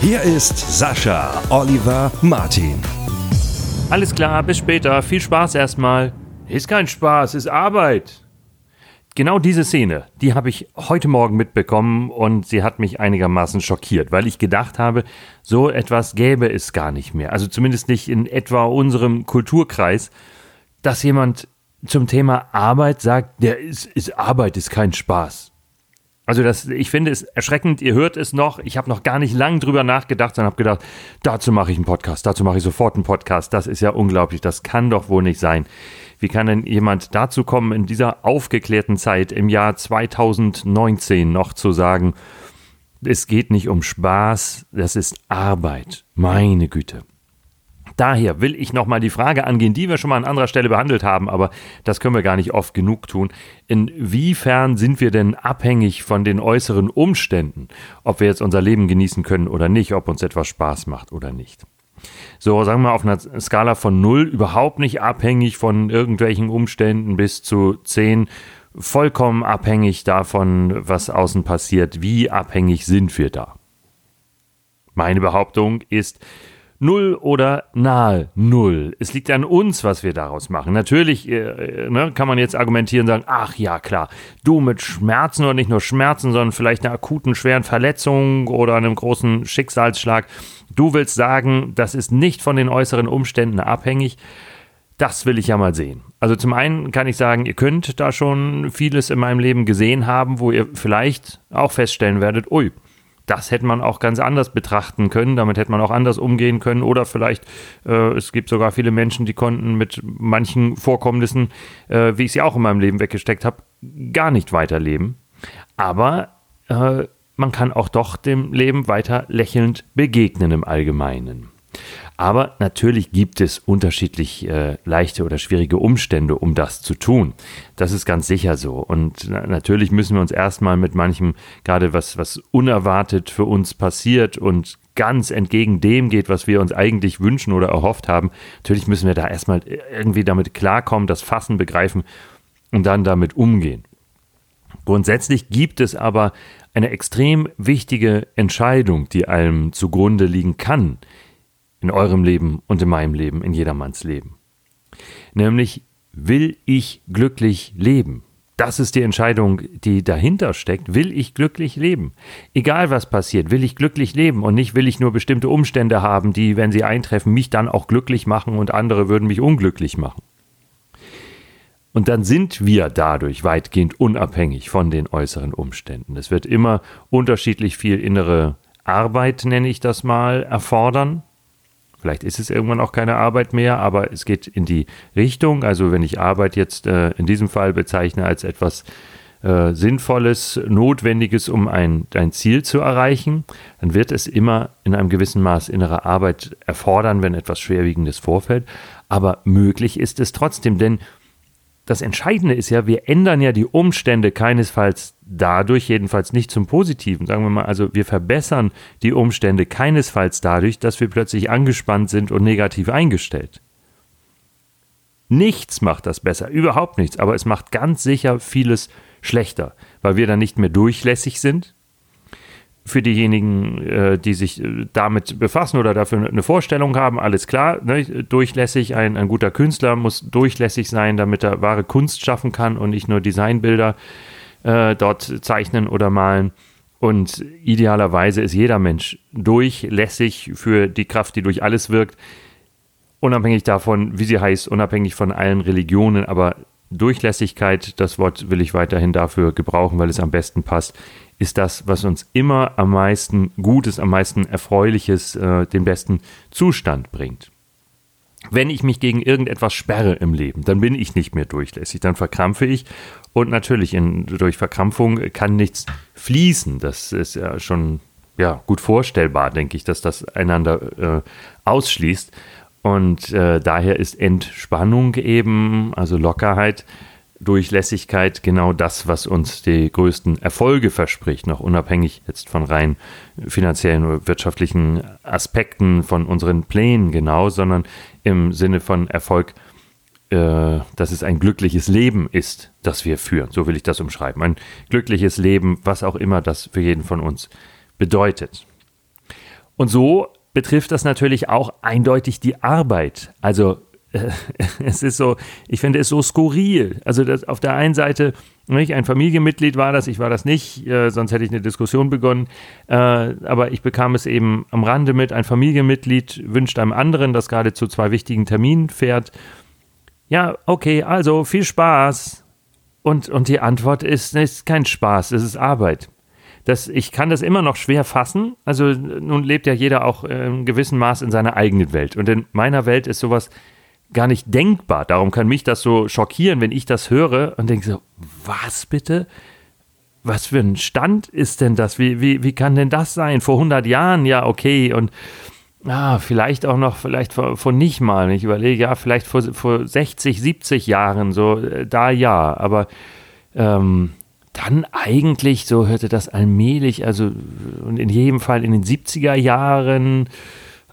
Hier ist Sascha Oliver Martin. Alles klar, bis später. Viel Spaß erstmal. Ist kein Spaß, ist Arbeit. Genau diese Szene, die habe ich heute Morgen mitbekommen und sie hat mich einigermaßen schockiert, weil ich gedacht habe, so etwas gäbe es gar nicht mehr. Also zumindest nicht in etwa unserem Kulturkreis, dass jemand zum Thema Arbeit sagt, der ist, ist Arbeit ist kein Spaß. Also das, ich finde es erschreckend, ihr hört es noch, ich habe noch gar nicht lang drüber nachgedacht, sondern habe gedacht, dazu mache ich einen Podcast, dazu mache ich sofort einen Podcast, das ist ja unglaublich, das kann doch wohl nicht sein. Wie kann denn jemand dazu kommen, in dieser aufgeklärten Zeit im Jahr 2019 noch zu sagen, es geht nicht um Spaß, das ist Arbeit. Meine Güte. Daher will ich nochmal die Frage angehen, die wir schon mal an anderer Stelle behandelt haben, aber das können wir gar nicht oft genug tun. Inwiefern sind wir denn abhängig von den äußeren Umständen, ob wir jetzt unser Leben genießen können oder nicht, ob uns etwas Spaß macht oder nicht? So, sagen wir auf einer Skala von 0 überhaupt nicht abhängig von irgendwelchen Umständen bis zu 10 vollkommen abhängig davon, was außen passiert. Wie abhängig sind wir da? Meine Behauptung ist, Null oder nahe Null. Es liegt an uns, was wir daraus machen. Natürlich äh, ne, kann man jetzt argumentieren und sagen, ach ja, klar, du mit Schmerzen oder nicht nur Schmerzen, sondern vielleicht einer akuten, schweren Verletzung oder einem großen Schicksalsschlag. Du willst sagen, das ist nicht von den äußeren Umständen abhängig. Das will ich ja mal sehen. Also zum einen kann ich sagen, ihr könnt da schon vieles in meinem Leben gesehen haben, wo ihr vielleicht auch feststellen werdet, ui, das hätte man auch ganz anders betrachten können, damit hätte man auch anders umgehen können oder vielleicht, äh, es gibt sogar viele Menschen, die konnten mit manchen Vorkommnissen, äh, wie ich sie auch in meinem Leben weggesteckt habe, gar nicht weiterleben. Aber äh, man kann auch doch dem Leben weiter lächelnd begegnen im Allgemeinen. Aber natürlich gibt es unterschiedlich äh, leichte oder schwierige Umstände, um das zu tun. Das ist ganz sicher so. Und natürlich müssen wir uns erstmal mit manchem, gerade was, was unerwartet für uns passiert und ganz entgegen dem geht, was wir uns eigentlich wünschen oder erhofft haben, natürlich müssen wir da erstmal irgendwie damit klarkommen, das Fassen begreifen und dann damit umgehen. Grundsätzlich gibt es aber eine extrem wichtige Entscheidung, die allem zugrunde liegen kann, in eurem Leben und in meinem Leben, in jedermanns Leben. Nämlich, will ich glücklich leben? Das ist die Entscheidung, die dahinter steckt. Will ich glücklich leben? Egal was passiert, will ich glücklich leben und nicht will ich nur bestimmte Umstände haben, die, wenn sie eintreffen, mich dann auch glücklich machen und andere würden mich unglücklich machen. Und dann sind wir dadurch weitgehend unabhängig von den äußeren Umständen. Es wird immer unterschiedlich viel innere Arbeit, nenne ich das mal, erfordern. Vielleicht ist es irgendwann auch keine Arbeit mehr, aber es geht in die Richtung. Also wenn ich Arbeit jetzt äh, in diesem Fall bezeichne als etwas äh, Sinnvolles, Notwendiges, um ein, ein Ziel zu erreichen, dann wird es immer in einem gewissen Maß innere Arbeit erfordern, wenn etwas Schwerwiegendes vorfällt. Aber möglich ist es trotzdem, denn das Entscheidende ist ja, wir ändern ja die Umstände keinesfalls dadurch, jedenfalls nicht zum Positiven. Sagen wir mal, also wir verbessern die Umstände keinesfalls dadurch, dass wir plötzlich angespannt sind und negativ eingestellt. Nichts macht das besser, überhaupt nichts, aber es macht ganz sicher vieles schlechter, weil wir dann nicht mehr durchlässig sind, für diejenigen, äh, die sich äh, damit befassen oder dafür eine Vorstellung haben, alles klar, ne? durchlässig, ein, ein guter Künstler muss durchlässig sein, damit er wahre Kunst schaffen kann und nicht nur Designbilder äh, dort zeichnen oder malen. Und idealerweise ist jeder Mensch durchlässig für die Kraft, die durch alles wirkt, unabhängig davon, wie sie heißt, unabhängig von allen Religionen, aber Durchlässigkeit, das Wort will ich weiterhin dafür gebrauchen, weil es am besten passt, ist das, was uns immer am meisten Gutes, am meisten Erfreuliches, äh, den besten Zustand bringt. Wenn ich mich gegen irgendetwas sperre im Leben, dann bin ich nicht mehr durchlässig, dann verkrampfe ich und natürlich in, durch Verkrampfung kann nichts fließen. Das ist ja schon ja, gut vorstellbar, denke ich, dass das einander äh, ausschließt. Und äh, daher ist Entspannung eben, also Lockerheit, Durchlässigkeit genau das, was uns die größten Erfolge verspricht, noch unabhängig jetzt von rein finanziellen oder wirtschaftlichen Aspekten von unseren Plänen genau, sondern im Sinne von Erfolg, äh, dass es ein glückliches Leben ist, das wir führen. So will ich das umschreiben. Ein glückliches Leben, was auch immer das für jeden von uns bedeutet. Und so betrifft das natürlich auch eindeutig die Arbeit. Also es ist so, ich finde es so skurril. Also das, auf der einen Seite, nicht, ein Familienmitglied war das, ich war das nicht, äh, sonst hätte ich eine Diskussion begonnen. Äh, aber ich bekam es eben am Rande mit, ein Familienmitglied wünscht einem anderen, das gerade zu zwei wichtigen Terminen fährt. Ja, okay, also viel Spaß. Und, und die Antwort ist, es ist kein Spaß, es ist Arbeit. Das, ich kann das immer noch schwer fassen. Also nun lebt ja jeder auch in gewissem Maß in seiner eigenen Welt. Und in meiner Welt ist sowas gar nicht denkbar. Darum kann mich das so schockieren, wenn ich das höre und denke so, was bitte? Was für ein Stand ist denn das? Wie, wie, wie kann denn das sein? Vor 100 Jahren, ja, okay. Und ah, vielleicht auch noch, vielleicht vor, vor nicht mal. Ich überlege, ja, vielleicht vor, vor 60, 70 Jahren, so äh, da ja. Aber ähm, dann eigentlich, so hörte das allmählich, also und in jedem Fall in den 70er Jahren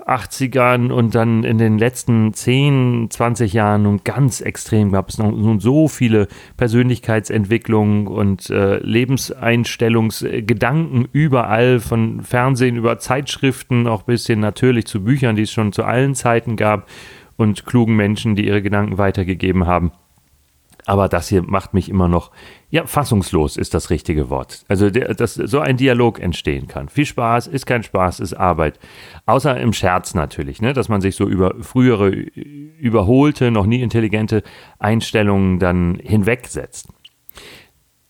80ern und dann in den letzten 10, 20 Jahren nun ganz extrem gab es nun so viele Persönlichkeitsentwicklungen und äh, Lebenseinstellungsgedanken überall, von Fernsehen über Zeitschriften, auch bis hin natürlich zu Büchern, die es schon zu allen Zeiten gab und klugen Menschen, die ihre Gedanken weitergegeben haben. Aber das hier macht mich immer noch, ja, fassungslos ist das richtige Wort. Also, der, dass so ein Dialog entstehen kann. Viel Spaß, ist kein Spaß, ist Arbeit. Außer im Scherz natürlich, ne? dass man sich so über frühere, überholte, noch nie intelligente Einstellungen dann hinwegsetzt.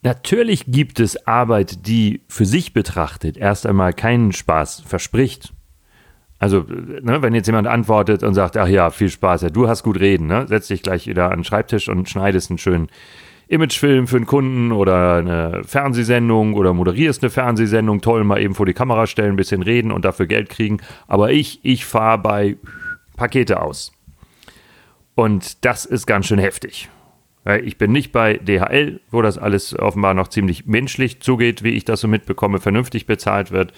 Natürlich gibt es Arbeit, die für sich betrachtet erst einmal keinen Spaß verspricht. Also, ne, wenn jetzt jemand antwortet und sagt, ach ja, viel Spaß, ja, du hast gut reden, ne? setz dich gleich wieder an den Schreibtisch und schneidest einen schönen Imagefilm für einen Kunden oder eine Fernsehsendung oder moderierst eine Fernsehsendung, toll, mal eben vor die Kamera stellen, ein bisschen reden und dafür Geld kriegen. Aber ich, ich fahre bei Pakete aus. Und das ist ganz schön heftig. Ich bin nicht bei DHL, wo das alles offenbar noch ziemlich menschlich zugeht, wie ich das so mitbekomme, vernünftig bezahlt wird.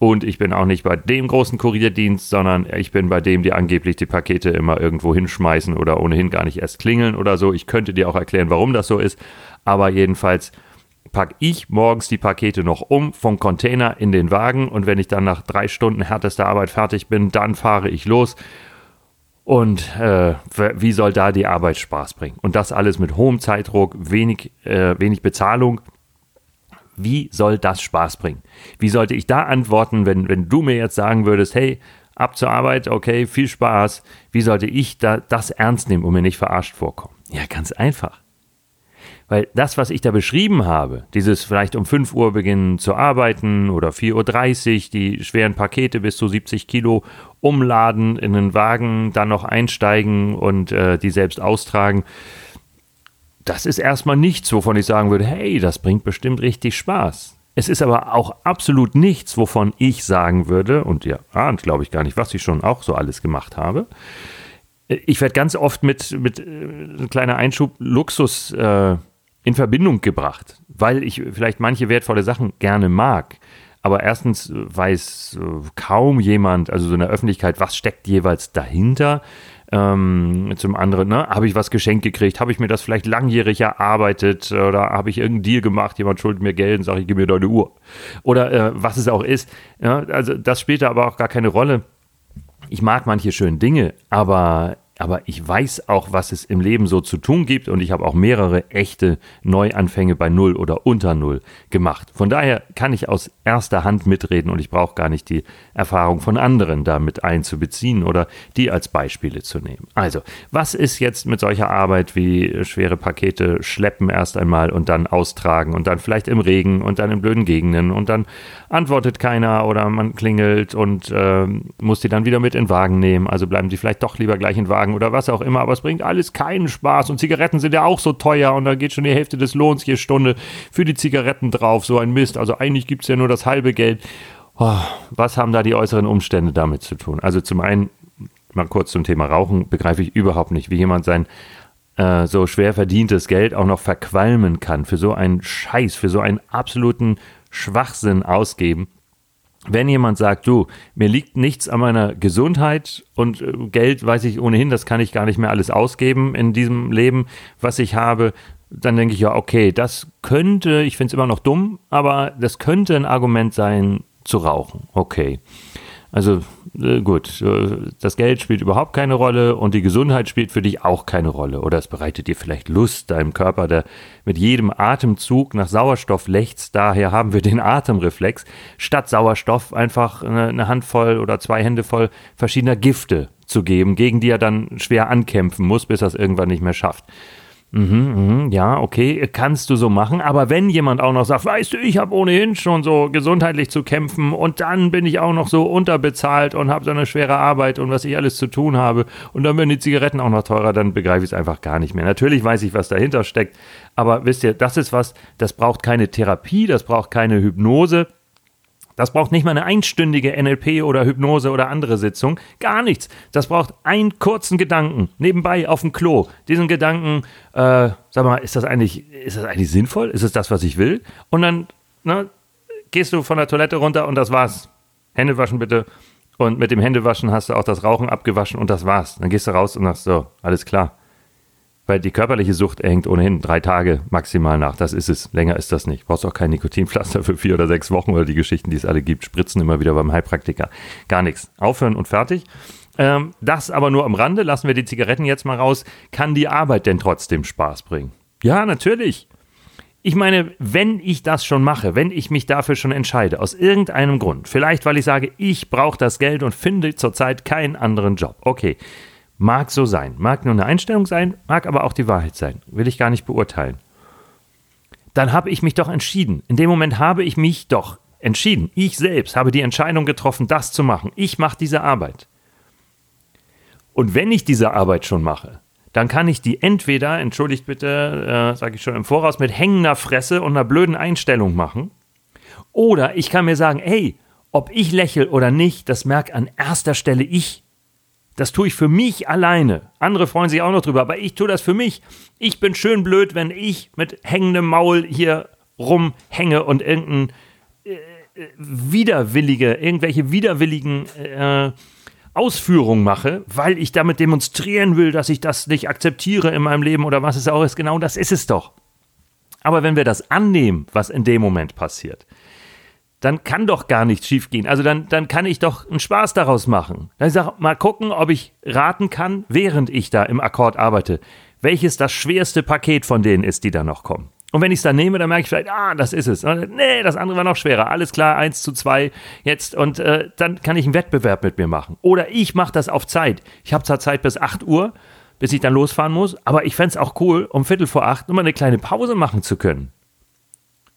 Und ich bin auch nicht bei dem großen Kurierdienst, sondern ich bin bei dem, die angeblich die Pakete immer irgendwo hinschmeißen oder ohnehin gar nicht erst klingeln oder so. Ich könnte dir auch erklären, warum das so ist. Aber jedenfalls packe ich morgens die Pakete noch um vom Container in den Wagen und wenn ich dann nach drei Stunden härtester Arbeit fertig bin, dann fahre ich los. Und äh, wie soll da die Arbeit Spaß bringen? Und das alles mit hohem Zeitdruck, wenig, äh, wenig Bezahlung wie soll das Spaß bringen? Wie sollte ich da antworten, wenn, wenn du mir jetzt sagen würdest, hey, ab zur Arbeit, okay, viel Spaß. Wie sollte ich da das ernst nehmen und mir nicht verarscht vorkommen? Ja, ganz einfach. Weil das, was ich da beschrieben habe, dieses vielleicht um 5 Uhr beginnen zu arbeiten oder 4.30 Uhr, die schweren Pakete bis zu 70 Kilo umladen in den Wagen, dann noch einsteigen und äh, die selbst austragen, das ist erstmal nichts, wovon ich sagen würde, hey, das bringt bestimmt richtig Spaß. Es ist aber auch absolut nichts, wovon ich sagen würde, und ihr ahnt, glaube ich, gar nicht, was ich schon auch so alles gemacht habe. Ich werde ganz oft mit, mit äh, ein kleiner Einschub Luxus äh, in Verbindung gebracht, weil ich vielleicht manche wertvolle Sachen gerne mag. Aber erstens weiß äh, kaum jemand, also so in der Öffentlichkeit, was steckt jeweils dahinter. Ähm, zum anderen, ne, habe ich was geschenkt gekriegt? Habe ich mir das vielleicht langjährig erarbeitet? Oder habe ich irgendeinen Deal gemacht? Jemand schuldet mir Geld und sage ich, gib mir deine Uhr. Oder äh, was es auch ist. Ja, also das spielt da aber auch gar keine Rolle. Ich mag manche schönen Dinge, aber aber ich weiß auch, was es im Leben so zu tun gibt und ich habe auch mehrere echte Neuanfänge bei Null oder unter Null gemacht. Von daher kann ich aus erster Hand mitreden und ich brauche gar nicht die Erfahrung von anderen damit einzubeziehen oder die als Beispiele zu nehmen. Also, was ist jetzt mit solcher Arbeit wie schwere Pakete schleppen erst einmal und dann austragen und dann vielleicht im Regen und dann in blöden Gegenden und dann antwortet keiner oder man klingelt und äh, muss die dann wieder mit in den Wagen nehmen. Also bleiben sie vielleicht doch lieber gleich in den Wagen Wagen oder was auch immer, aber es bringt alles keinen Spaß und Zigaretten sind ja auch so teuer und da geht schon die Hälfte des Lohns je Stunde für die Zigaretten drauf, so ein Mist. Also eigentlich gibt es ja nur das halbe Geld. Oh, was haben da die äußeren Umstände damit zu tun? Also zum einen, mal kurz zum Thema Rauchen, begreife ich überhaupt nicht, wie jemand sein äh, so schwer verdientes Geld auch noch verqualmen kann, für so einen Scheiß, für so einen absoluten Schwachsinn ausgeben. Wenn jemand sagt, du, mir liegt nichts an meiner Gesundheit und äh, Geld weiß ich ohnehin, das kann ich gar nicht mehr alles ausgeben in diesem Leben, was ich habe, dann denke ich ja, okay, das könnte, ich finde es immer noch dumm, aber das könnte ein Argument sein, zu rauchen. Okay. Also äh, gut, äh, das Geld spielt überhaupt keine Rolle und die Gesundheit spielt für dich auch keine Rolle. Oder es bereitet dir vielleicht Lust, deinem Körper, der mit jedem Atemzug nach Sauerstoff lechzt. Daher haben wir den Atemreflex. Statt Sauerstoff einfach eine, eine Handvoll oder zwei Hände voll verschiedener Gifte zu geben, gegen die er dann schwer ankämpfen muss, bis er es irgendwann nicht mehr schafft. Mhm, mh, ja, okay, kannst du so machen. Aber wenn jemand auch noch sagt, weißt du, ich habe ohnehin schon so gesundheitlich zu kämpfen und dann bin ich auch noch so unterbezahlt und habe so eine schwere Arbeit und was ich alles zu tun habe und dann werden die Zigaretten auch noch teurer, dann begreife ich es einfach gar nicht mehr. Natürlich weiß ich, was dahinter steckt, aber wisst ihr, das ist was, das braucht keine Therapie, das braucht keine Hypnose das braucht nicht mal eine einstündige NLP oder Hypnose oder andere Sitzung. Gar nichts. Das braucht einen kurzen Gedanken nebenbei auf dem Klo. Diesen Gedanken, äh, sag mal, ist das eigentlich, ist das eigentlich sinnvoll? Ist es das, was ich will? Und dann ne, gehst du von der Toilette runter und das war's. Hände waschen bitte. Und mit dem Händewaschen hast du auch das Rauchen abgewaschen und das war's. Dann gehst du raus und sagst so, alles klar. Weil die körperliche Sucht hängt ohnehin drei Tage maximal nach. Das ist es. Länger ist das nicht. Brauchst auch kein Nikotinpflaster für vier oder sechs Wochen oder die Geschichten, die es alle gibt. Spritzen immer wieder beim Heilpraktiker. Gar nichts. Aufhören und fertig. Ähm, das aber nur am Rande. Lassen wir die Zigaretten jetzt mal raus. Kann die Arbeit denn trotzdem Spaß bringen? Ja, natürlich. Ich meine, wenn ich das schon mache, wenn ich mich dafür schon entscheide, aus irgendeinem Grund, vielleicht weil ich sage, ich brauche das Geld und finde zurzeit keinen anderen Job. Okay, Mag so sein. Mag nur eine Einstellung sein, mag aber auch die Wahrheit sein. Will ich gar nicht beurteilen. Dann habe ich mich doch entschieden. In dem Moment habe ich mich doch entschieden. Ich selbst habe die Entscheidung getroffen, das zu machen. Ich mache diese Arbeit. Und wenn ich diese Arbeit schon mache, dann kann ich die entweder, entschuldigt bitte, äh, sage ich schon im Voraus, mit hängender Fresse und einer blöden Einstellung machen. Oder ich kann mir sagen, hey, ob ich lächle oder nicht, das merkt an erster Stelle ich. Das tue ich für mich alleine. Andere freuen sich auch noch drüber, aber ich tue das für mich. Ich bin schön blöd, wenn ich mit hängendem Maul hier rumhänge und irgendein äh, widerwillige, irgendwelche widerwilligen äh, Ausführungen mache, weil ich damit demonstrieren will, dass ich das nicht akzeptiere in meinem Leben oder was es auch ist. Genau das ist es doch. Aber wenn wir das annehmen, was in dem Moment passiert, dann kann doch gar nichts schiefgehen. Also dann, dann kann ich doch einen Spaß daraus machen. Dann sag mal gucken, ob ich raten kann, während ich da im Akkord arbeite, welches das schwerste Paket von denen ist, die da noch kommen. Und wenn ich es dann nehme, dann merke ich vielleicht, ah, das ist es. Nee, das andere war noch schwerer. Alles klar, eins zu zwei jetzt. Und äh, dann kann ich einen Wettbewerb mit mir machen. Oder ich mache das auf Zeit. Ich habe zwar Zeit bis 8 Uhr, bis ich dann losfahren muss, aber ich fände es auch cool, um Viertel vor acht nur mal eine kleine Pause machen zu können.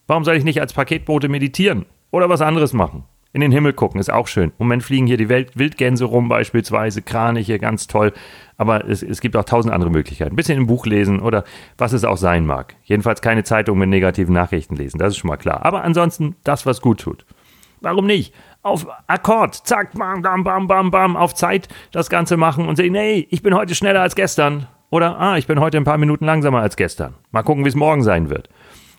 Warum soll ich nicht als Paketbote meditieren? Oder was anderes machen. In den Himmel gucken, ist auch schön. Im Moment fliegen hier die Welt Wildgänse rum, beispielsweise, Kraniche, ganz toll. Aber es, es gibt auch tausend andere Möglichkeiten. Ein bisschen im Buch lesen oder was es auch sein mag. Jedenfalls keine Zeitung mit negativen Nachrichten lesen, das ist schon mal klar. Aber ansonsten das, was gut tut. Warum nicht? Auf Akkord, zack, bam, bam, bam, bam, bam, auf Zeit das Ganze machen und sehen, hey, ich bin heute schneller als gestern. Oder, ah, ich bin heute ein paar Minuten langsamer als gestern. Mal gucken, wie es morgen sein wird.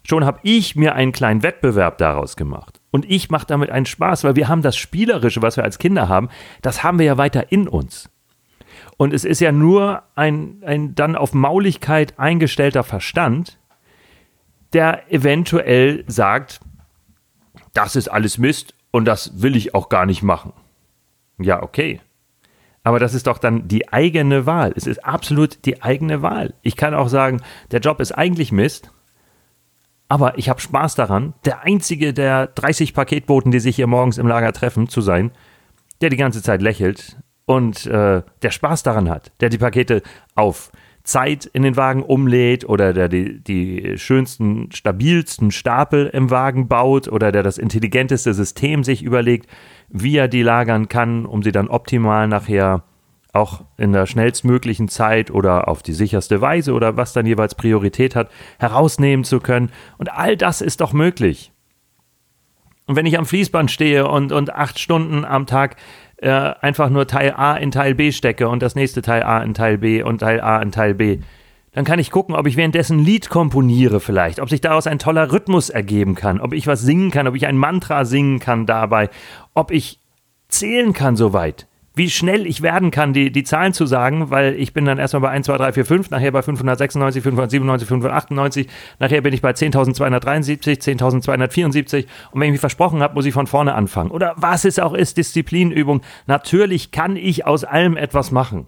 Schon habe ich mir einen kleinen Wettbewerb daraus gemacht. Und ich mache damit einen Spaß, weil wir haben das Spielerische, was wir als Kinder haben, das haben wir ja weiter in uns. Und es ist ja nur ein, ein dann auf Mauligkeit eingestellter Verstand, der eventuell sagt, das ist alles Mist und das will ich auch gar nicht machen. Ja, okay. Aber das ist doch dann die eigene Wahl. Es ist absolut die eigene Wahl. Ich kann auch sagen, der Job ist eigentlich Mist aber ich habe Spaß daran, der einzige der 30 Paketboten, die sich hier morgens im Lager treffen, zu sein, der die ganze Zeit lächelt und äh, der Spaß daran hat, der die Pakete auf Zeit in den Wagen umlädt oder der die, die schönsten, stabilsten Stapel im Wagen baut oder der das intelligenteste System sich überlegt, wie er die lagern kann, um sie dann optimal nachher auch in der schnellstmöglichen Zeit oder auf die sicherste Weise oder was dann jeweils Priorität hat, herausnehmen zu können. Und all das ist doch möglich. Und wenn ich am Fließband stehe und, und acht Stunden am Tag äh, einfach nur Teil A in Teil B stecke und das nächste Teil A in Teil B und Teil A in Teil B, dann kann ich gucken, ob ich währenddessen ein Lied komponiere vielleicht, ob sich daraus ein toller Rhythmus ergeben kann, ob ich was singen kann, ob ich ein Mantra singen kann dabei, ob ich zählen kann soweit wie schnell ich werden kann, die, die Zahlen zu sagen, weil ich bin dann erstmal bei 1, 2, 3, 4, 5, nachher bei 596, 597, 598, nachher bin ich bei 10.273, 10.274 und wenn ich mich versprochen habe, muss ich von vorne anfangen. Oder was es auch ist, Disziplinübung. Natürlich kann ich aus allem etwas machen.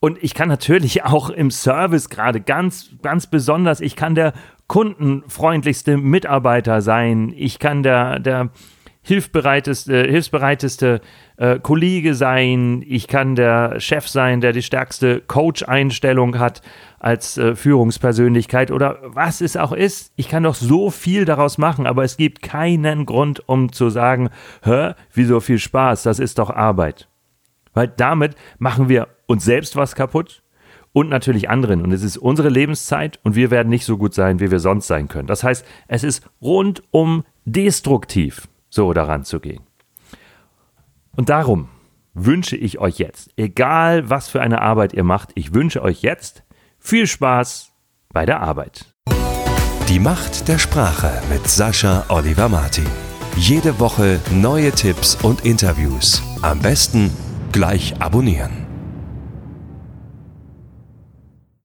Und ich kann natürlich auch im Service gerade ganz, ganz besonders, ich kann der kundenfreundlichste Mitarbeiter sein. Ich kann der, der hilfsbereiteste, hilfsbereiteste äh, Kollege sein, ich kann der Chef sein, der die stärkste Coach-Einstellung hat als äh, Führungspersönlichkeit oder was es auch ist. Ich kann doch so viel daraus machen, aber es gibt keinen Grund, um zu sagen, hä, wieso viel Spaß, das ist doch Arbeit. Weil damit machen wir uns selbst was kaputt und natürlich anderen. Und es ist unsere Lebenszeit und wir werden nicht so gut sein, wie wir sonst sein können. Das heißt, es ist rundum destruktiv so daran zu gehen. Und darum wünsche ich euch jetzt, egal was für eine Arbeit ihr macht, ich wünsche euch jetzt viel Spaß bei der Arbeit. Die Macht der Sprache mit Sascha Oliver Martin. Jede Woche neue Tipps und Interviews. Am besten gleich abonnieren.